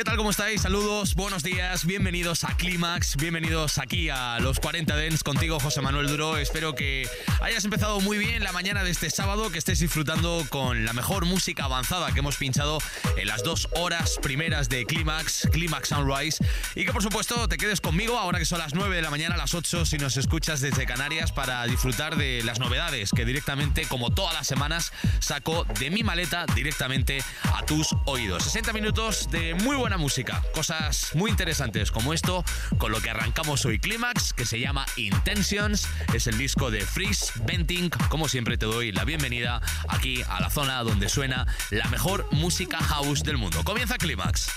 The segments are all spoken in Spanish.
¿Qué tal? ¿Cómo estáis? Saludos, buenos días, bienvenidos a Clímax, bienvenidos aquí a los 40 Dents contigo, José Manuel Duro. Espero que hayas empezado muy bien la mañana de este sábado, que estés disfrutando con la mejor música avanzada que hemos pinchado en las dos horas primeras de Clímax, Clímax Sunrise, y que por supuesto te quedes conmigo ahora que son las 9 de la mañana, las 8 si nos escuchas desde Canarias para disfrutar de las novedades que directamente, como todas las semanas, saco de mi maleta directamente a tus oídos. 60 minutos de muy buena música, cosas muy interesantes como esto, con lo que arrancamos hoy Clímax, que se llama Intentions, es el disco de Freeze Venting. Como siempre te doy la bienvenida aquí a la zona donde suena la mejor música house del mundo. Comienza Clímax.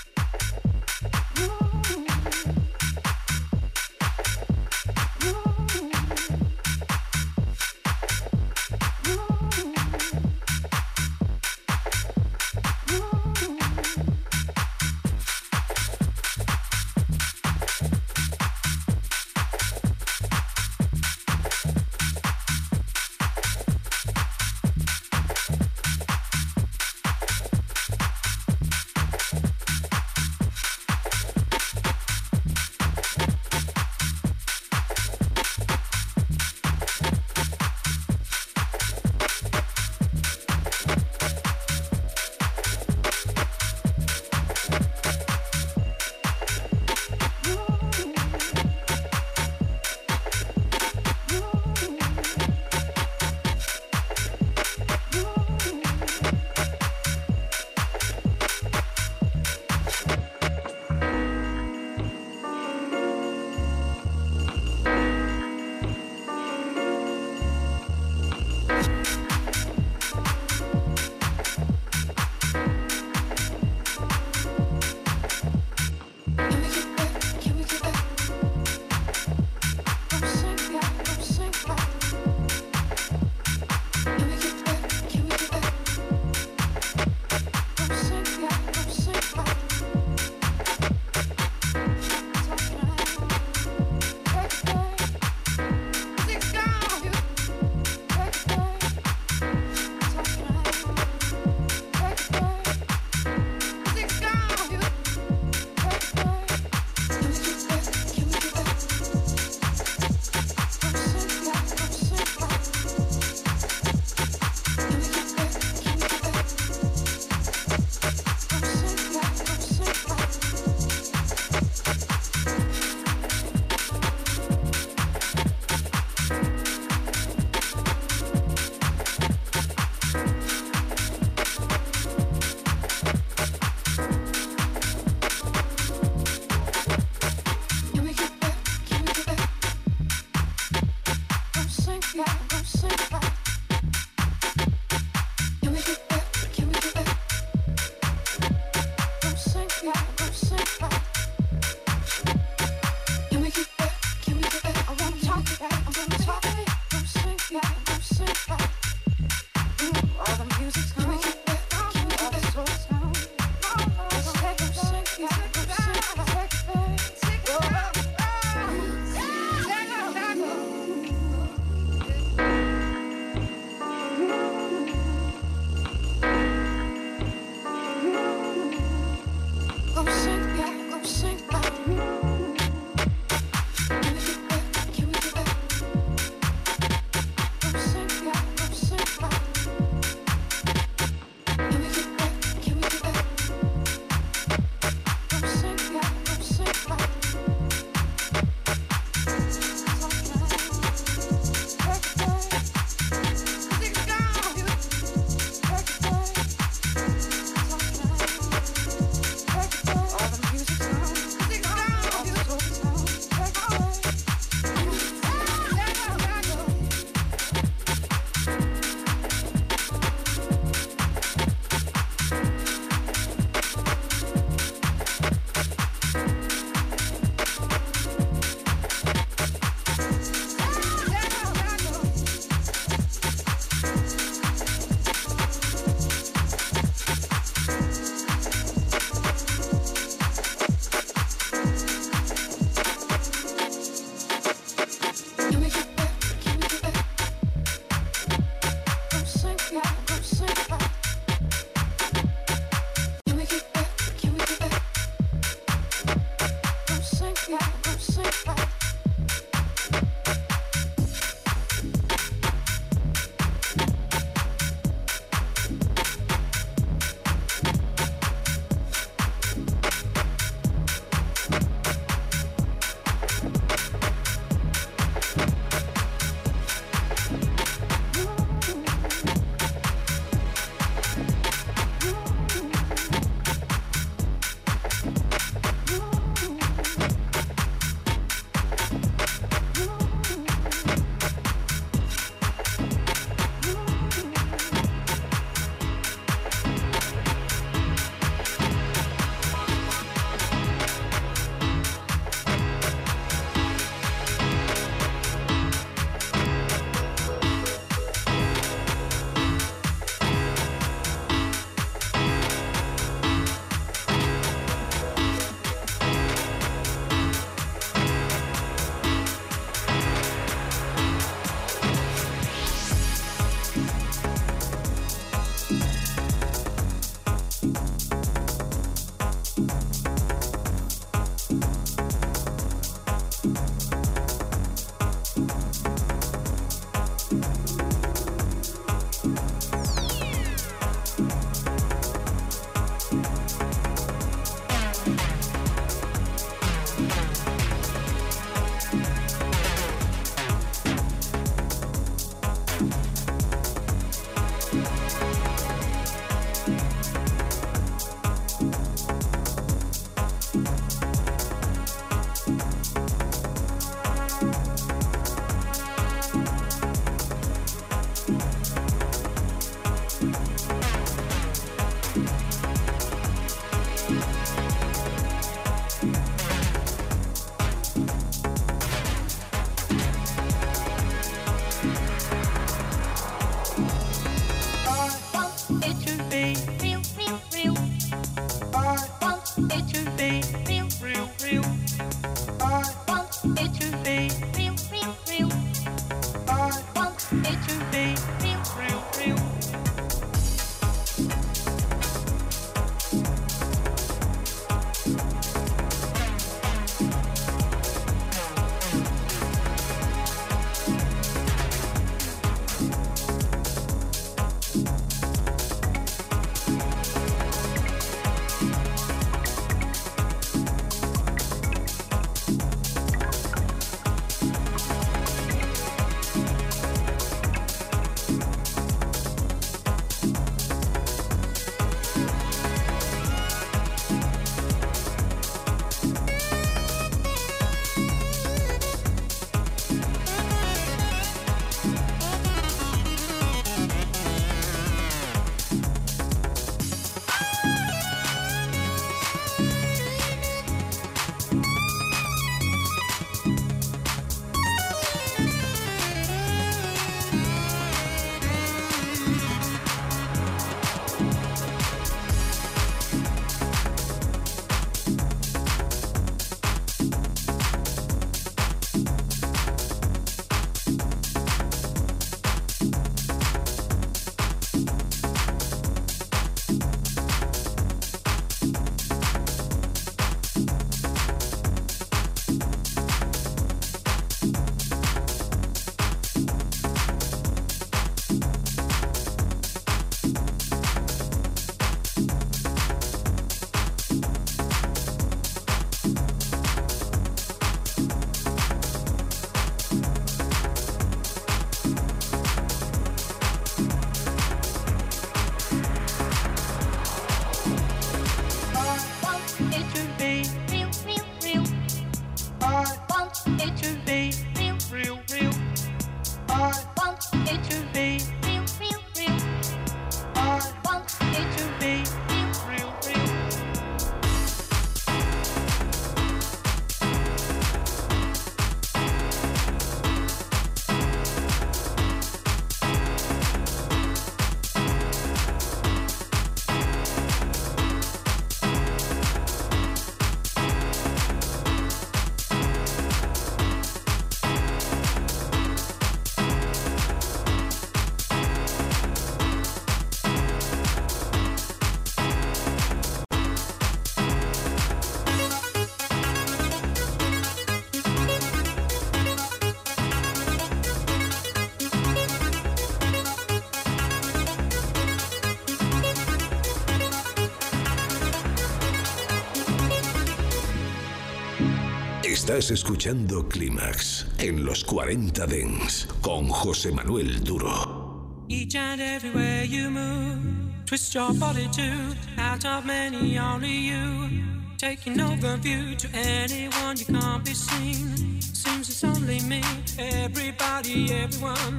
Estás escuchando Clímax en los 40 Dens con José Manuel Duro. Each and everywhere you move, twist your body to out of many only you. Taking over view to anyone you can't be seen. Seems it's only me, everybody, everyone,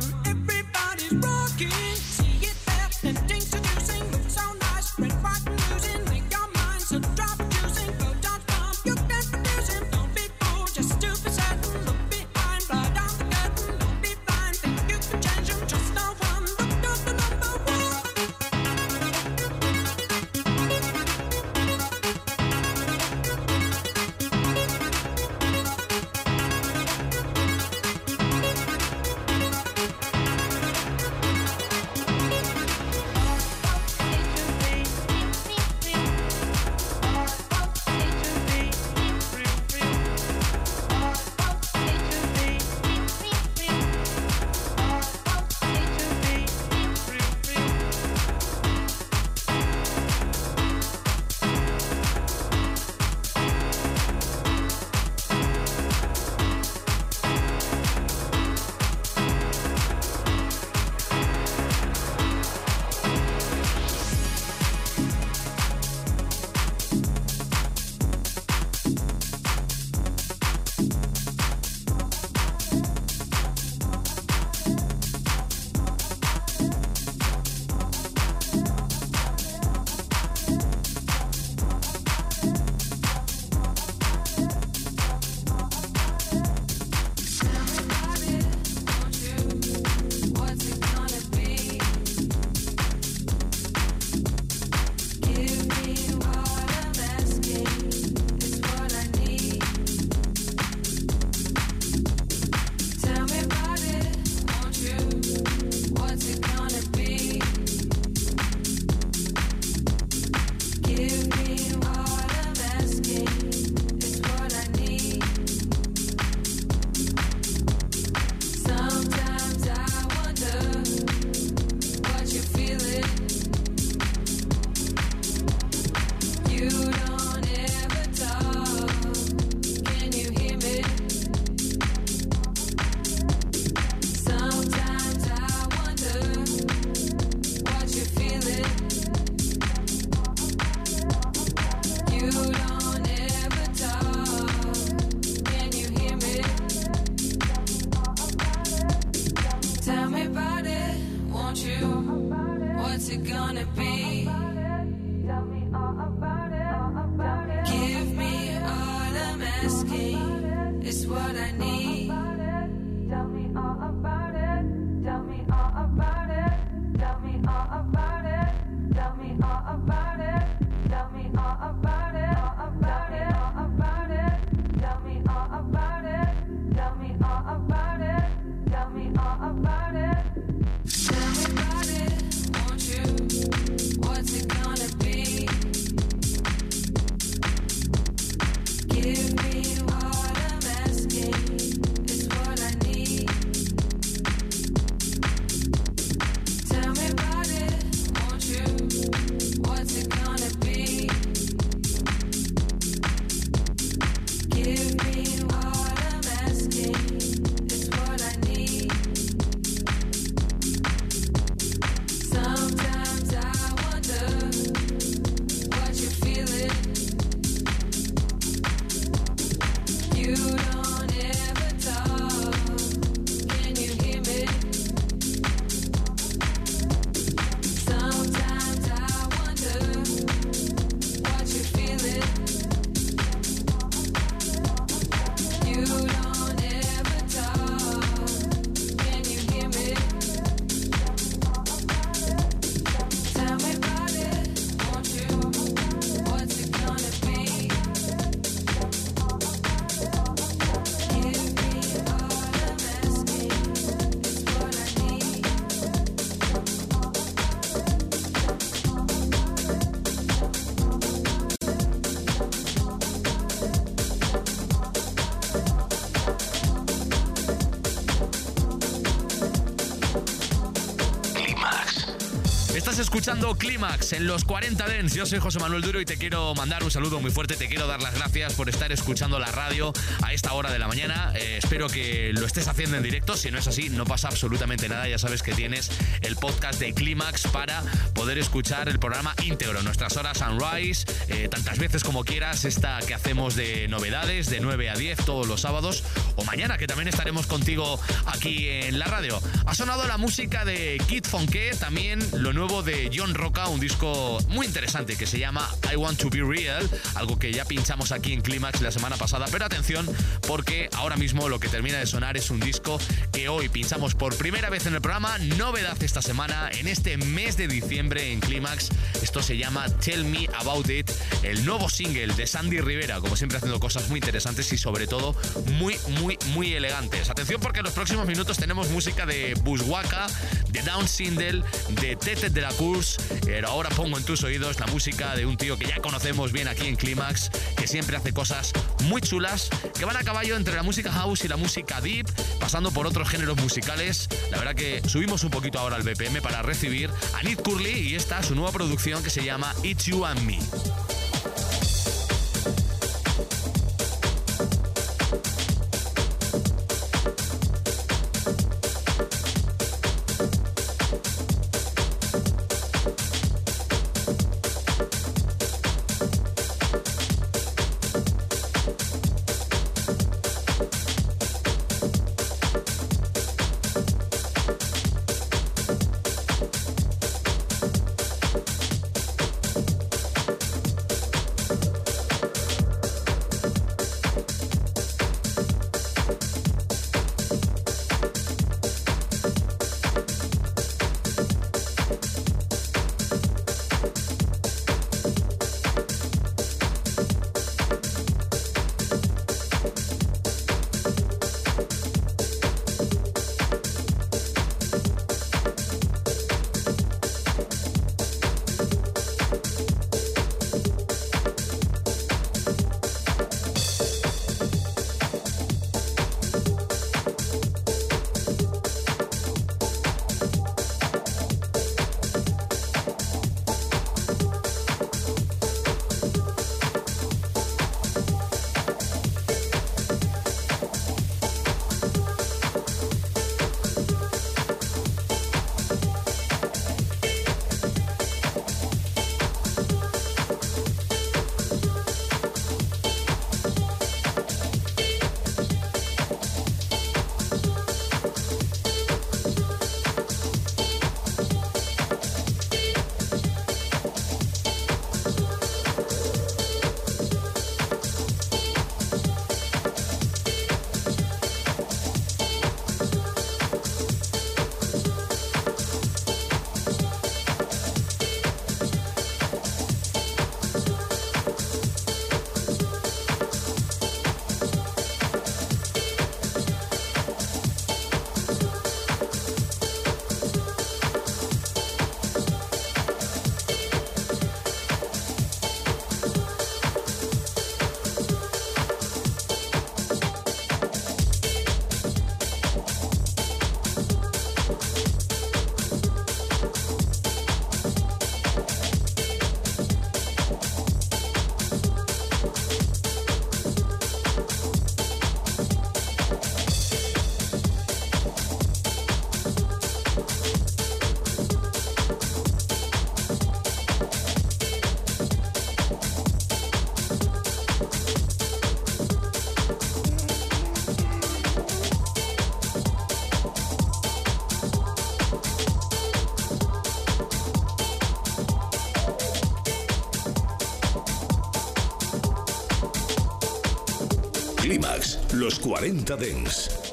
what's it gonna be? Tell me all about it. Escuchando Clímax en los 40 Dens. Yo soy José Manuel Duro y te quiero mandar un saludo muy fuerte. Te quiero dar las gracias por estar escuchando la radio a esta hora de la mañana. Eh, espero que lo estés haciendo en directo. Si no es así, no pasa absolutamente nada. Ya sabes que tienes el podcast de Clímax para poder escuchar el programa íntegro. Nuestras horas Sunrise, eh, tantas veces como quieras. Esta que hacemos de novedades de 9 a 10 todos los sábados. O mañana, que también estaremos contigo aquí en la radio. Ha sonado la música de Kid Fonke, también lo nuevo de John Roca, un disco muy interesante que se llama I Want to Be Real, algo que ya pinchamos aquí en Climax la semana pasada. Pero atención, porque ahora mismo lo que termina de sonar es un disco que hoy pinchamos por primera vez en el programa, novedad esta semana, en este mes de diciembre en Climax. Esto se llama Tell Me About It, el nuevo single de Sandy Rivera, como siempre haciendo cosas muy interesantes y sobre todo muy, muy, muy elegantes. Atención porque en los próximos minutos tenemos música de Buswaka, de Down Sindel, de Tete de la Pero ahora pongo en tus oídos la música de un tío que ya conocemos bien aquí en Climax, que siempre hace cosas muy chulas, que van a caballo entre la música house y la música deep, pasando por otros géneros musicales. La verdad que subimos un poquito ahora al BPM para recibir a Nick Curly y esta su nueva producción que se llama It's You and Me. Los 40 Dens.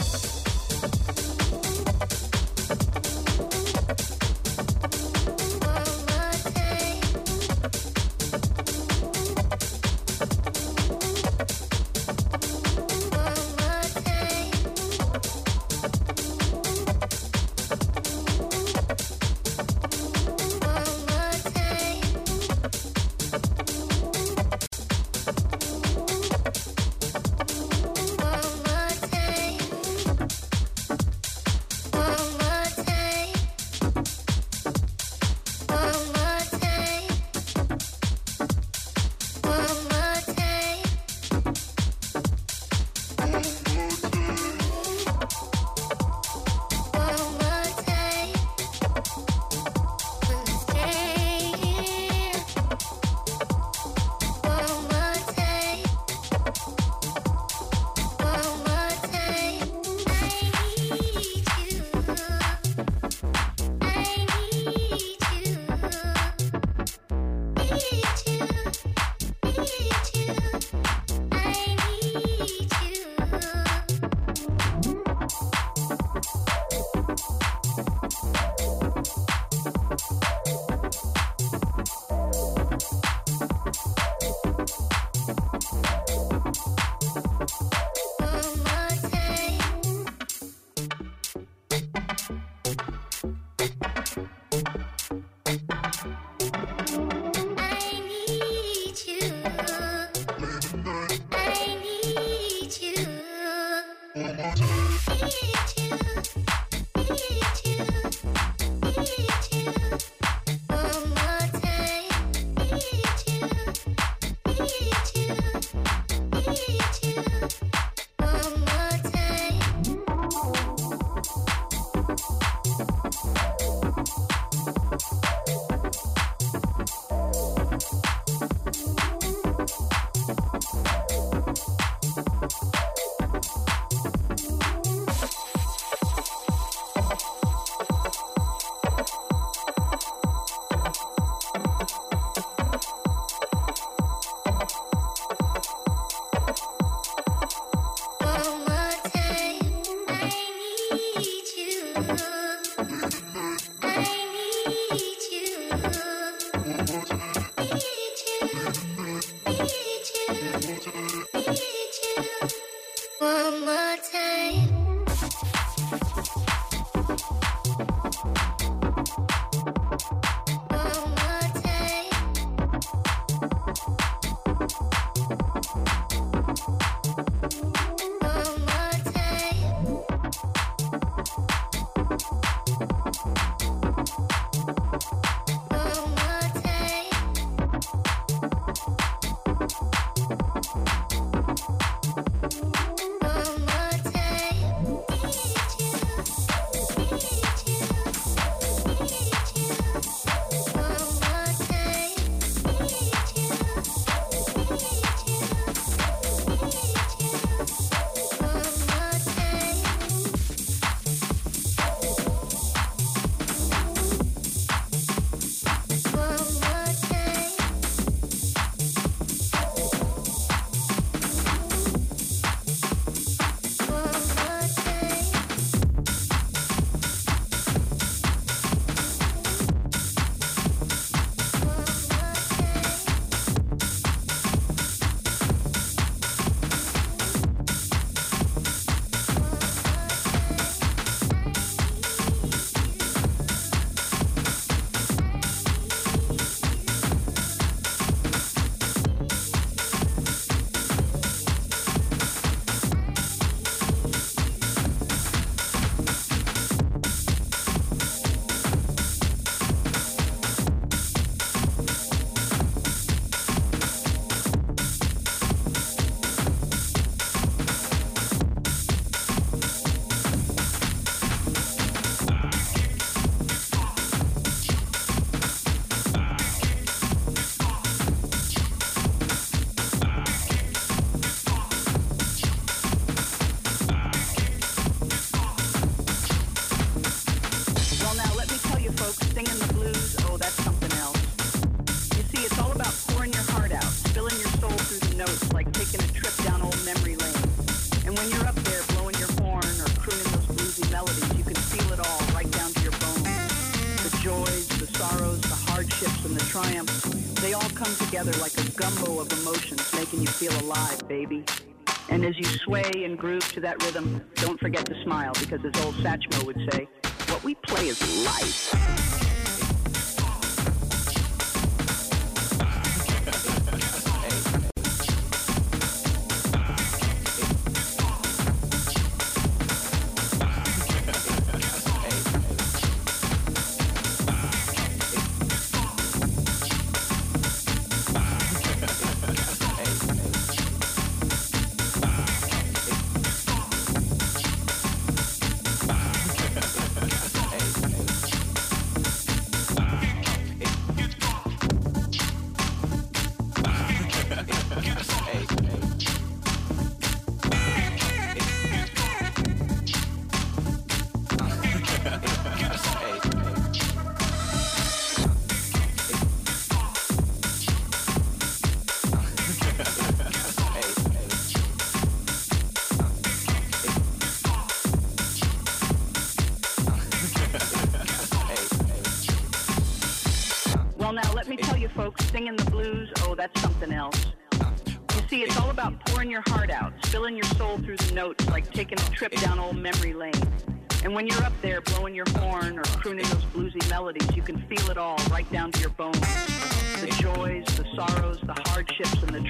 folks singing the blues, oh, that's something else. You see, it's all about pouring your heart out, filling your soul through the notes, like taking a trip down old memory lane. And when you're up there blowing your horn or crooning those bluesy melodies, you can feel it all right down to your bones. The joys, the sorrows, the hardships, and the triumphs, they all come together like a gumbo of emotions, making you feel alive, baby. And as you sway and groove to that rhythm, don't forget to smile, because as old Satchmo would say, we play is life.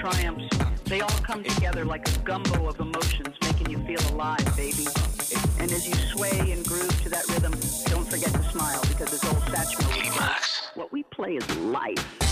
triumphs, they all come together like a gumbo of emotions making you feel alive, baby. And as you sway and groove to that rhythm, don't forget to smile because it's old satchmo. What we play is life.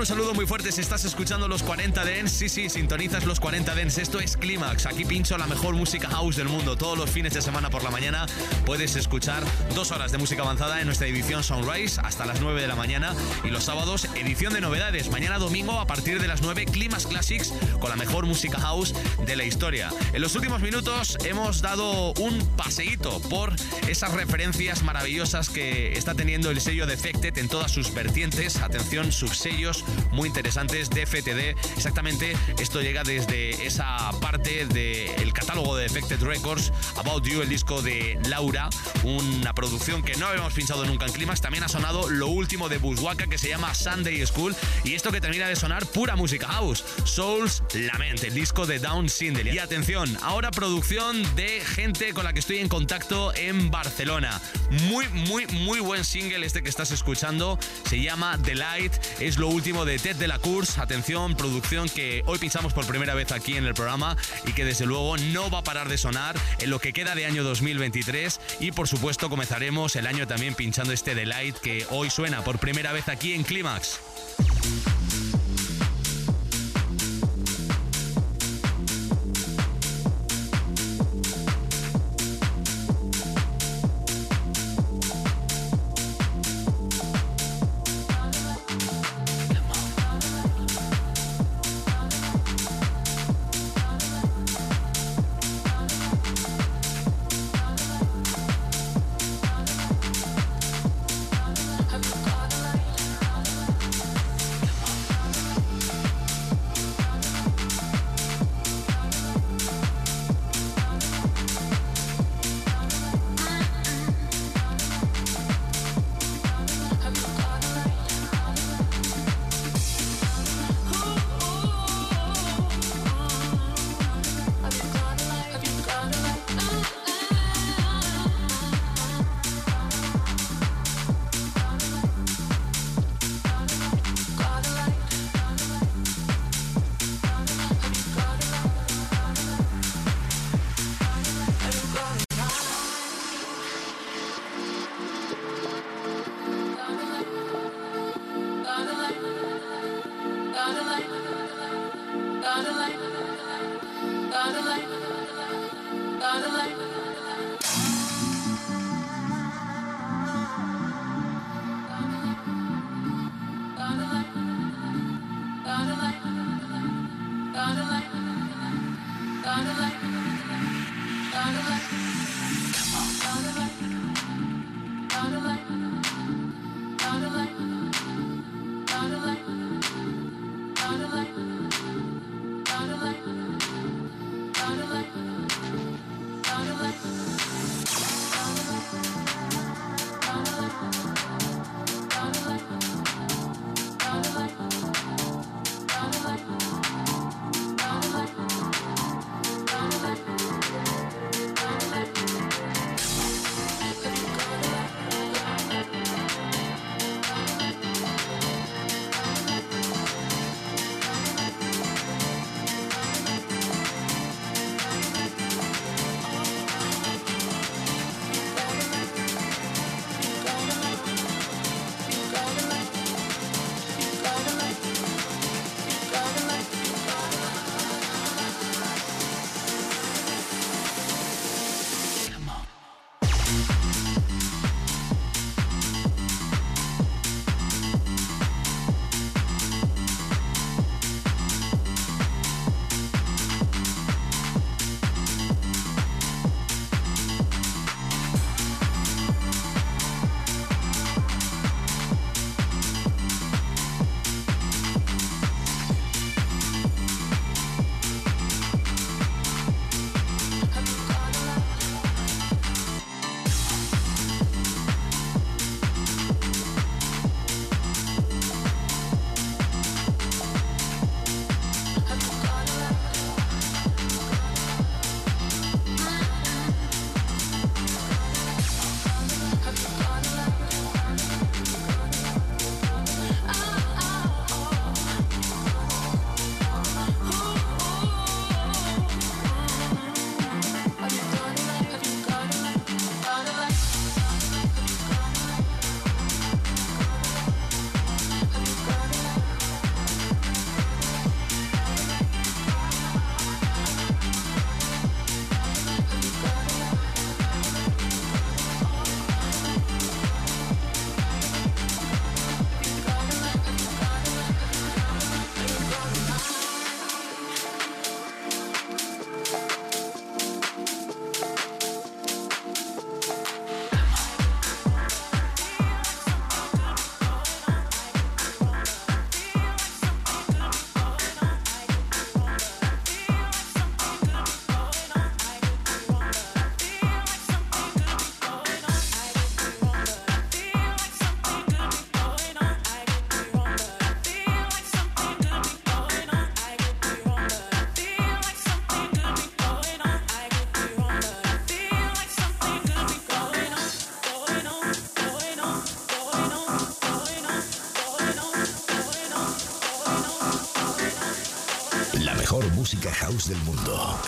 Un saludo muy fuerte si estás escuchando los 40 Dents. Sí, sí, sintonizas los 40 Dents. Esto es Clímax. Aquí pincho la mejor música house del mundo. Todos los fines de semana por la mañana puedes escuchar dos horas de música avanzada en nuestra edición Sunrise hasta las 9 de la mañana. Y los sábados, edición de novedades. Mañana domingo a partir de las 9, Clímax Classics con la mejor música house de la historia. En los últimos minutos hemos dado un paseíto por esas referencias maravillosas que está teniendo el sello Defected en todas sus vertientes. Atención, subsellos muy interesantes de FTD. Exactamente, esto llega desde esa parte del catálogo de Defected Records, About You, el disco de Laura, una producción que no habíamos pinchado nunca en Climax. También ha sonado lo último de Bushwaka que se llama Sunday School y esto que termina de sonar pura música house, Souls Lament, el disco de Down Y atención, ahora producción de gente con la que estoy en contacto en Barcelona. Muy, muy, muy buen single este que estás escuchando. Se llama The Light, es lo último de Ted de la Course. Atención, producción que hoy pinchamos por primera vez aquí en el programa y que desde luego no va a parar de sonar en lo que queda de año 2023. Y por supuesto comenzaremos el año también pinchando este Delight que hoy suena por primera vez aquí en Clímax. Del mundo.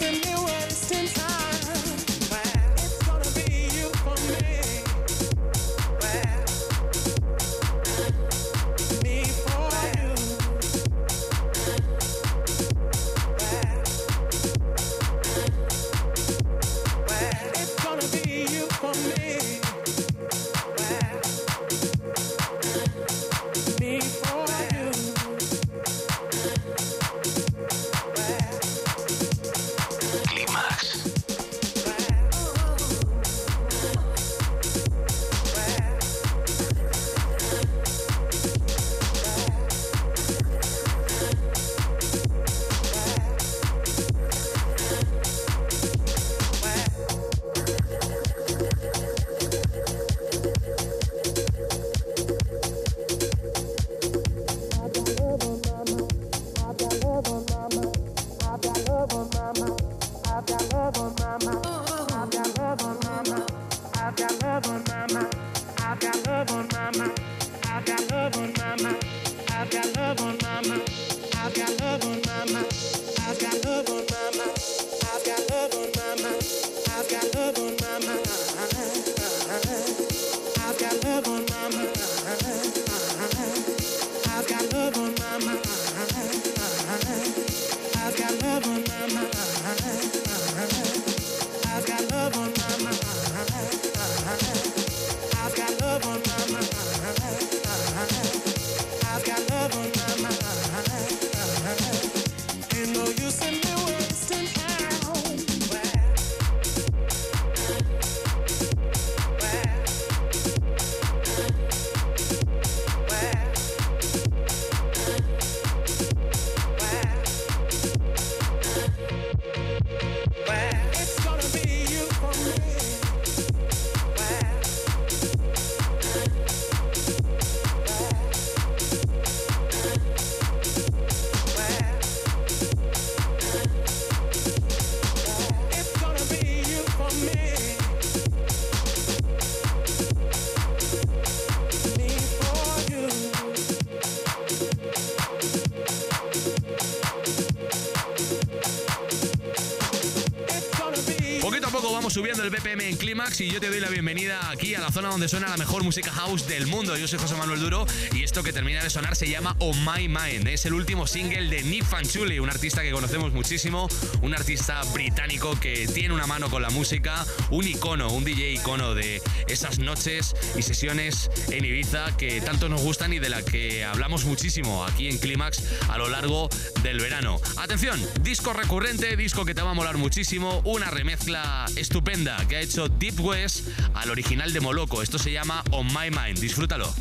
No use in me subiendo el BPM en Clímax y yo te doy la bienvenida aquí a la zona donde suena la mejor música house del mundo. Yo soy José Manuel Duro y esto que termina de sonar se llama On My Mind. Es el último single de Nick Fanchuli, un artista que conocemos muchísimo, un artista británico que tiene una mano con la música, un icono, un DJ icono de esas noches y sesiones en Ibiza que tanto nos gustan y de la que hablamos muchísimo aquí en Clímax a lo largo del verano. Atención, disco recurrente, disco que te va a molar muchísimo, una remezcla estupenda que ha hecho Deep West al original de Moloco. Esto se llama On My Mind. Disfrútalo.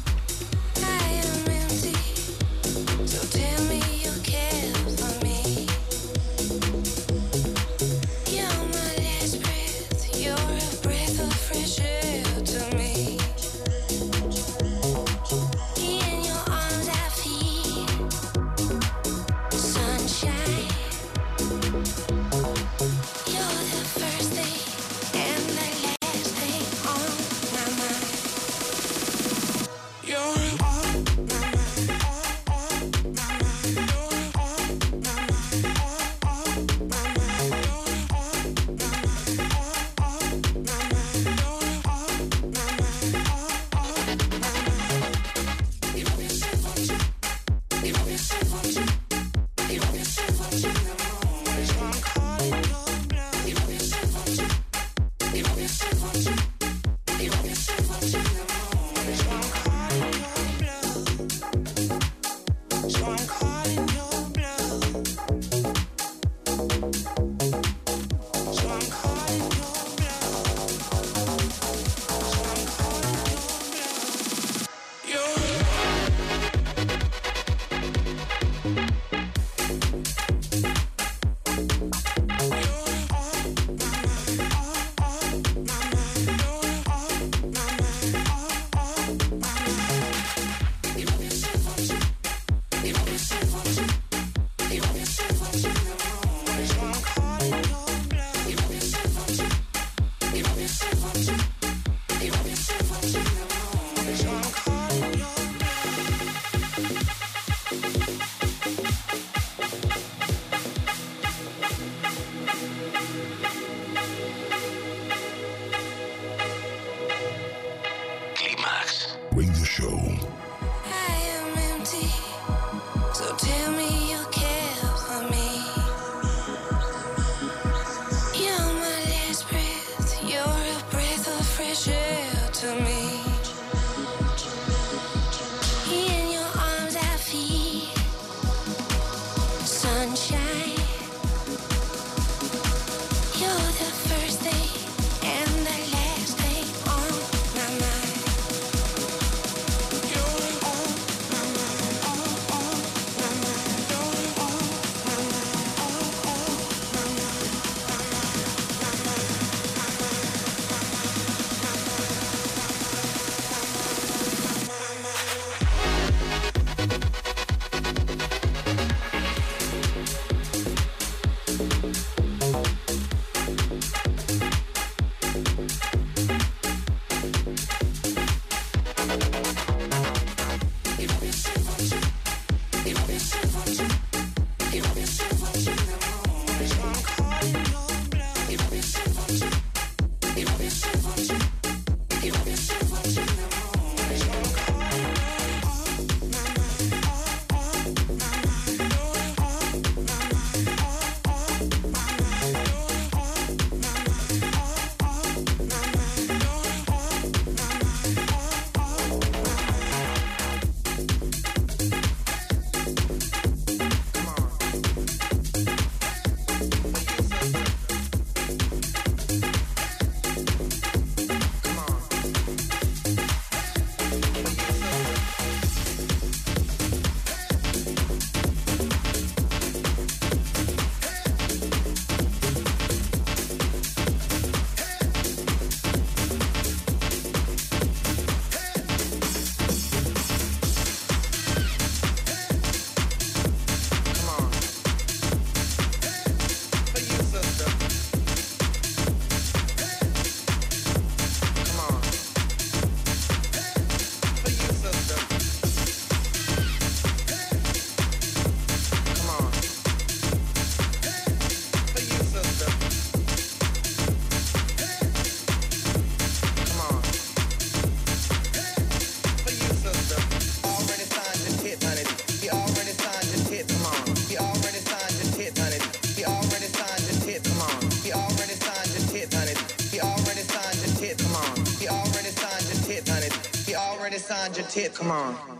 Tip. Come on.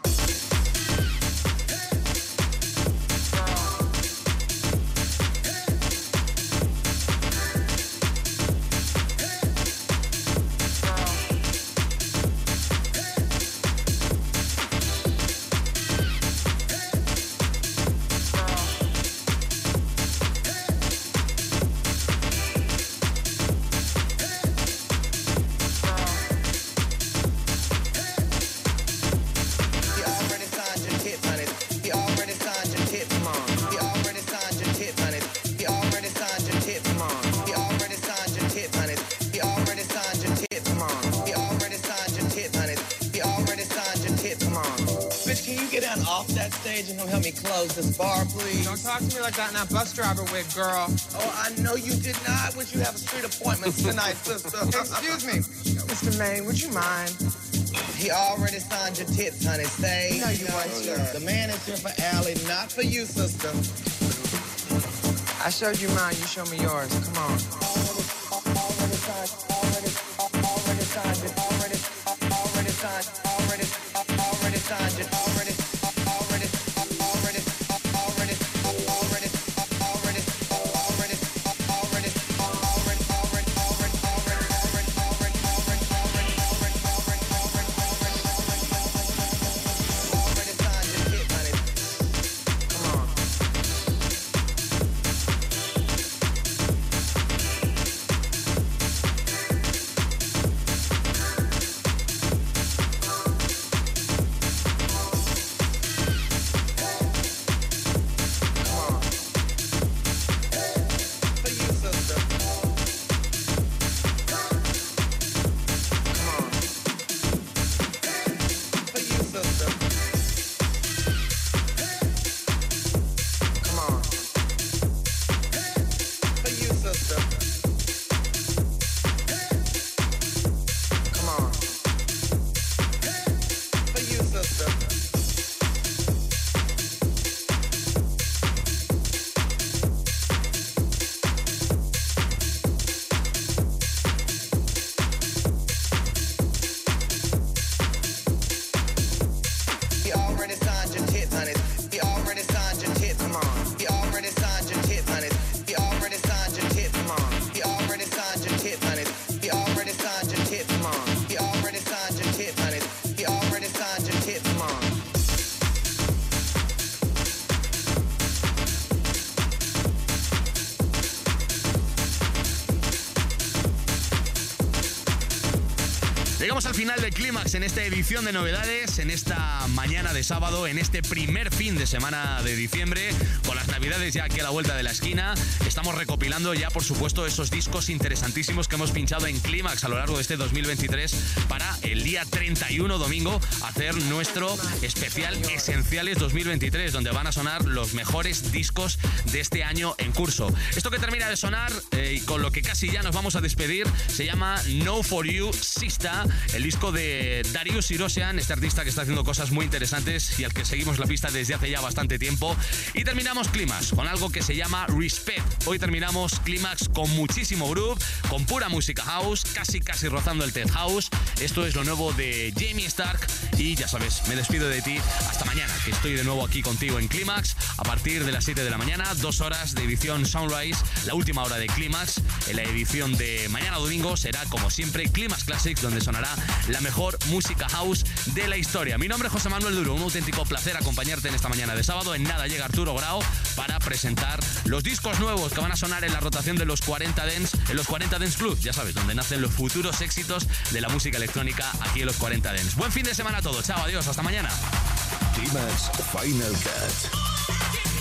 This bar, please. Don't talk to me like that in that bus driver wig, girl. Oh, I know you did not. Would you have a street appointment tonight, sister? Excuse me, Mr. Maine, would you mind? He already signed your tits, honey. Say, no, you won't, sir. The man is here for Allie, not for you, sister. I showed you mine. You show me yours. Come on. Final del clímax en esta edición de novedades, en esta mañana de sábado, en este primer fin de semana de diciembre, con las navidades ya aquí a la vuelta de la esquina. Estamos recopilando ya, por supuesto, esos discos interesantísimos que hemos pinchado en clímax a lo largo de este 2023 para el día 31 domingo hacer nuestro especial Esenciales 2023, donde van a sonar los mejores discos de este año en curso. Esto que termina de sonar eh, y con lo que casi ya nos vamos a despedir se llama No For You Sista el disco de Darius Irosian, este artista que está haciendo cosas muy interesantes y al que seguimos la pista desde hace ya bastante tiempo. Y terminamos Clímax con algo que se llama Respect. Hoy terminamos Clímax con muchísimo groove, con pura música house, casi casi rozando el tech house. Esto es lo nuevo de Jamie Stark y ya sabes, me despido de ti hasta mañana, que estoy de nuevo aquí contigo en Clímax a partir de las 7 de la mañana, dos horas de edición Sunrise, la última hora de Clímax. En la edición de mañana domingo será como siempre Clímax Classics, donde sonará la mejor música house de la historia. Mi nombre es José Manuel Duro, un auténtico placer acompañarte en esta mañana de sábado. En nada llega Arturo Grau para presentar los discos nuevos que van a sonar en la rotación de los 40 Dance, en los 40 Dance Club, ya sabes, donde nacen los futuros éxitos de la música electrónica aquí en los 40 Dance. Buen fin de semana a todos, chao, adiós, hasta mañana. Final Cut.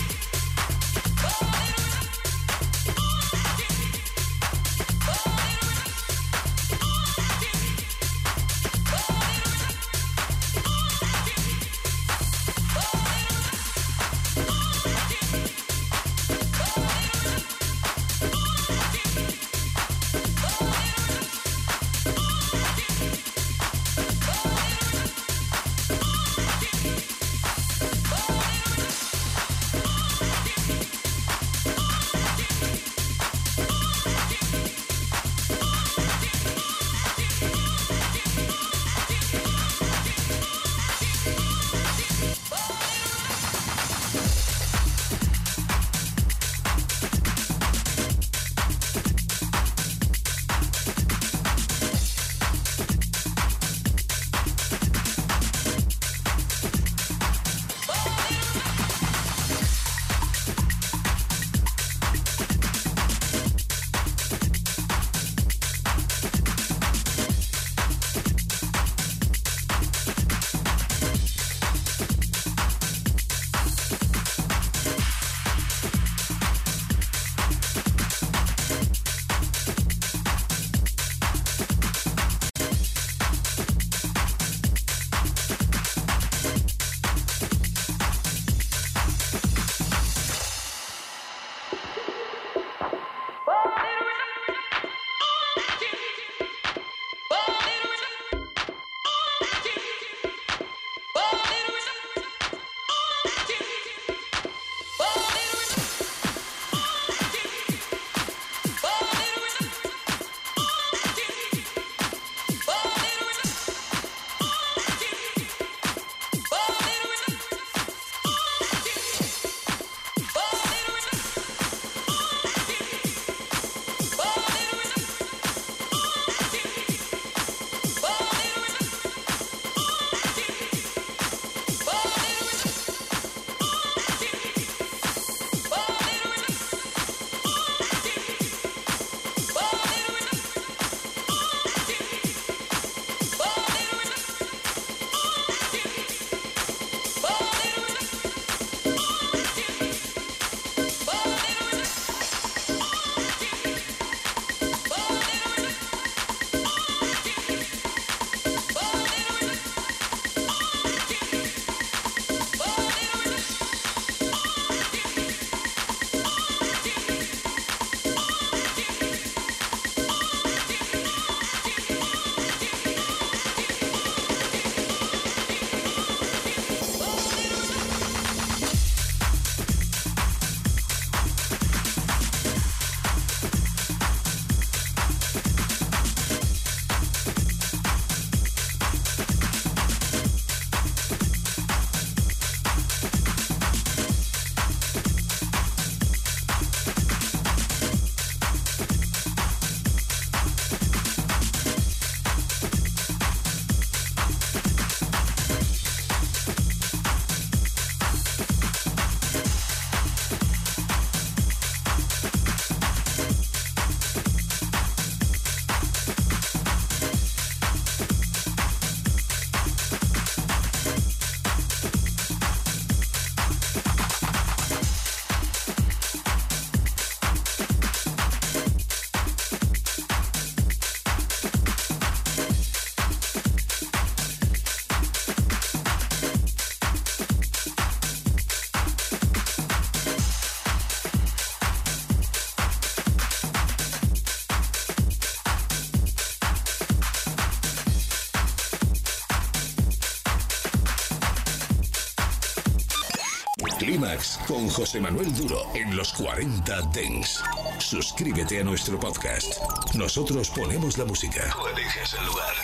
Con José Manuel Duro en los 40 Dens. Suscríbete a nuestro podcast. Nosotros ponemos la música. Tú eliges el lugar.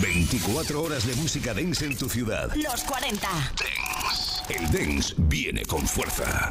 24 horas de música dance en tu ciudad. Los 40. Dance. El dance viene con fuerza.